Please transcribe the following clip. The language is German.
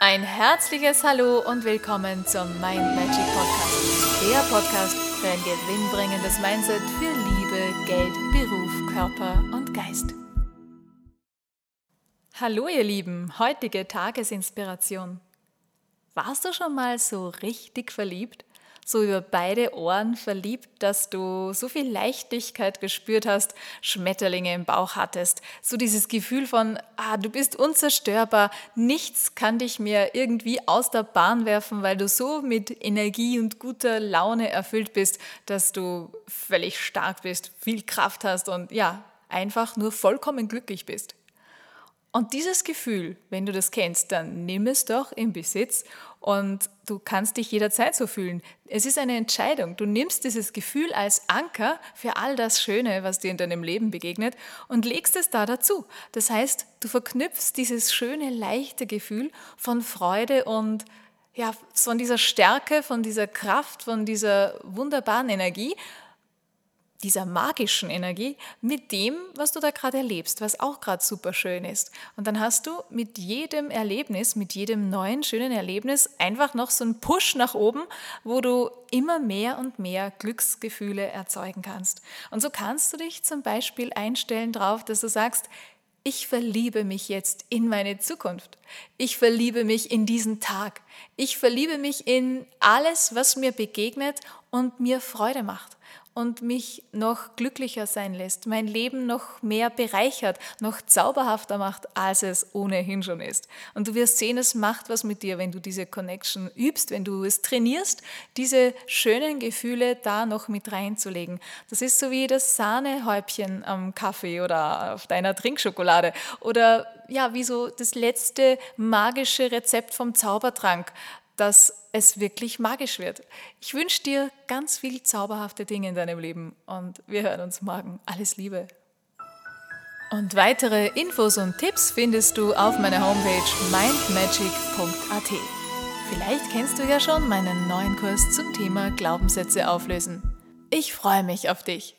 Ein herzliches Hallo und willkommen zum Mind Magic Podcast. Der Podcast für ein gewinnbringendes Mindset für Liebe, Geld, Beruf, Körper und Geist. Hallo ihr Lieben, heutige Tagesinspiration. Warst du schon mal so richtig verliebt? So über beide Ohren verliebt, dass du so viel Leichtigkeit gespürt hast, Schmetterlinge im Bauch hattest, so dieses Gefühl von, ah, du bist unzerstörbar, nichts kann dich mehr irgendwie aus der Bahn werfen, weil du so mit Energie und guter Laune erfüllt bist, dass du völlig stark bist, viel Kraft hast und ja, einfach nur vollkommen glücklich bist. Und dieses Gefühl, wenn du das kennst, dann nimm es doch in Besitz und du kannst dich jederzeit so fühlen. Es ist eine Entscheidung. Du nimmst dieses Gefühl als Anker für all das Schöne, was dir in deinem Leben begegnet und legst es da dazu. Das heißt, du verknüpfst dieses schöne, leichte Gefühl von Freude und ja, von dieser Stärke, von dieser Kraft, von dieser wunderbaren Energie dieser magischen Energie mit dem, was du da gerade erlebst, was auch gerade super schön ist. Und dann hast du mit jedem Erlebnis, mit jedem neuen schönen Erlebnis einfach noch so einen Push nach oben, wo du immer mehr und mehr Glücksgefühle erzeugen kannst. Und so kannst du dich zum Beispiel einstellen darauf, dass du sagst, ich verliebe mich jetzt in meine Zukunft. Ich verliebe mich in diesen Tag. Ich verliebe mich in alles, was mir begegnet und mir Freude macht und mich noch glücklicher sein lässt, mein Leben noch mehr bereichert, noch zauberhafter macht, als es ohnehin schon ist. Und du wirst sehen, es macht was mit dir, wenn du diese Connection übst, wenn du es trainierst, diese schönen Gefühle da noch mit reinzulegen. Das ist so wie das Sahnehäubchen am Kaffee oder auf deiner Trinkschokolade oder ja, wie so das letzte magische Rezept vom Zaubertrank dass es wirklich magisch wird. Ich wünsche dir ganz viel zauberhafte Dinge in deinem Leben und wir hören uns morgen. Alles Liebe. Und weitere Infos und Tipps findest du auf meiner Homepage mindmagic.at. Vielleicht kennst du ja schon meinen neuen Kurs zum Thema Glaubenssätze auflösen. Ich freue mich auf dich.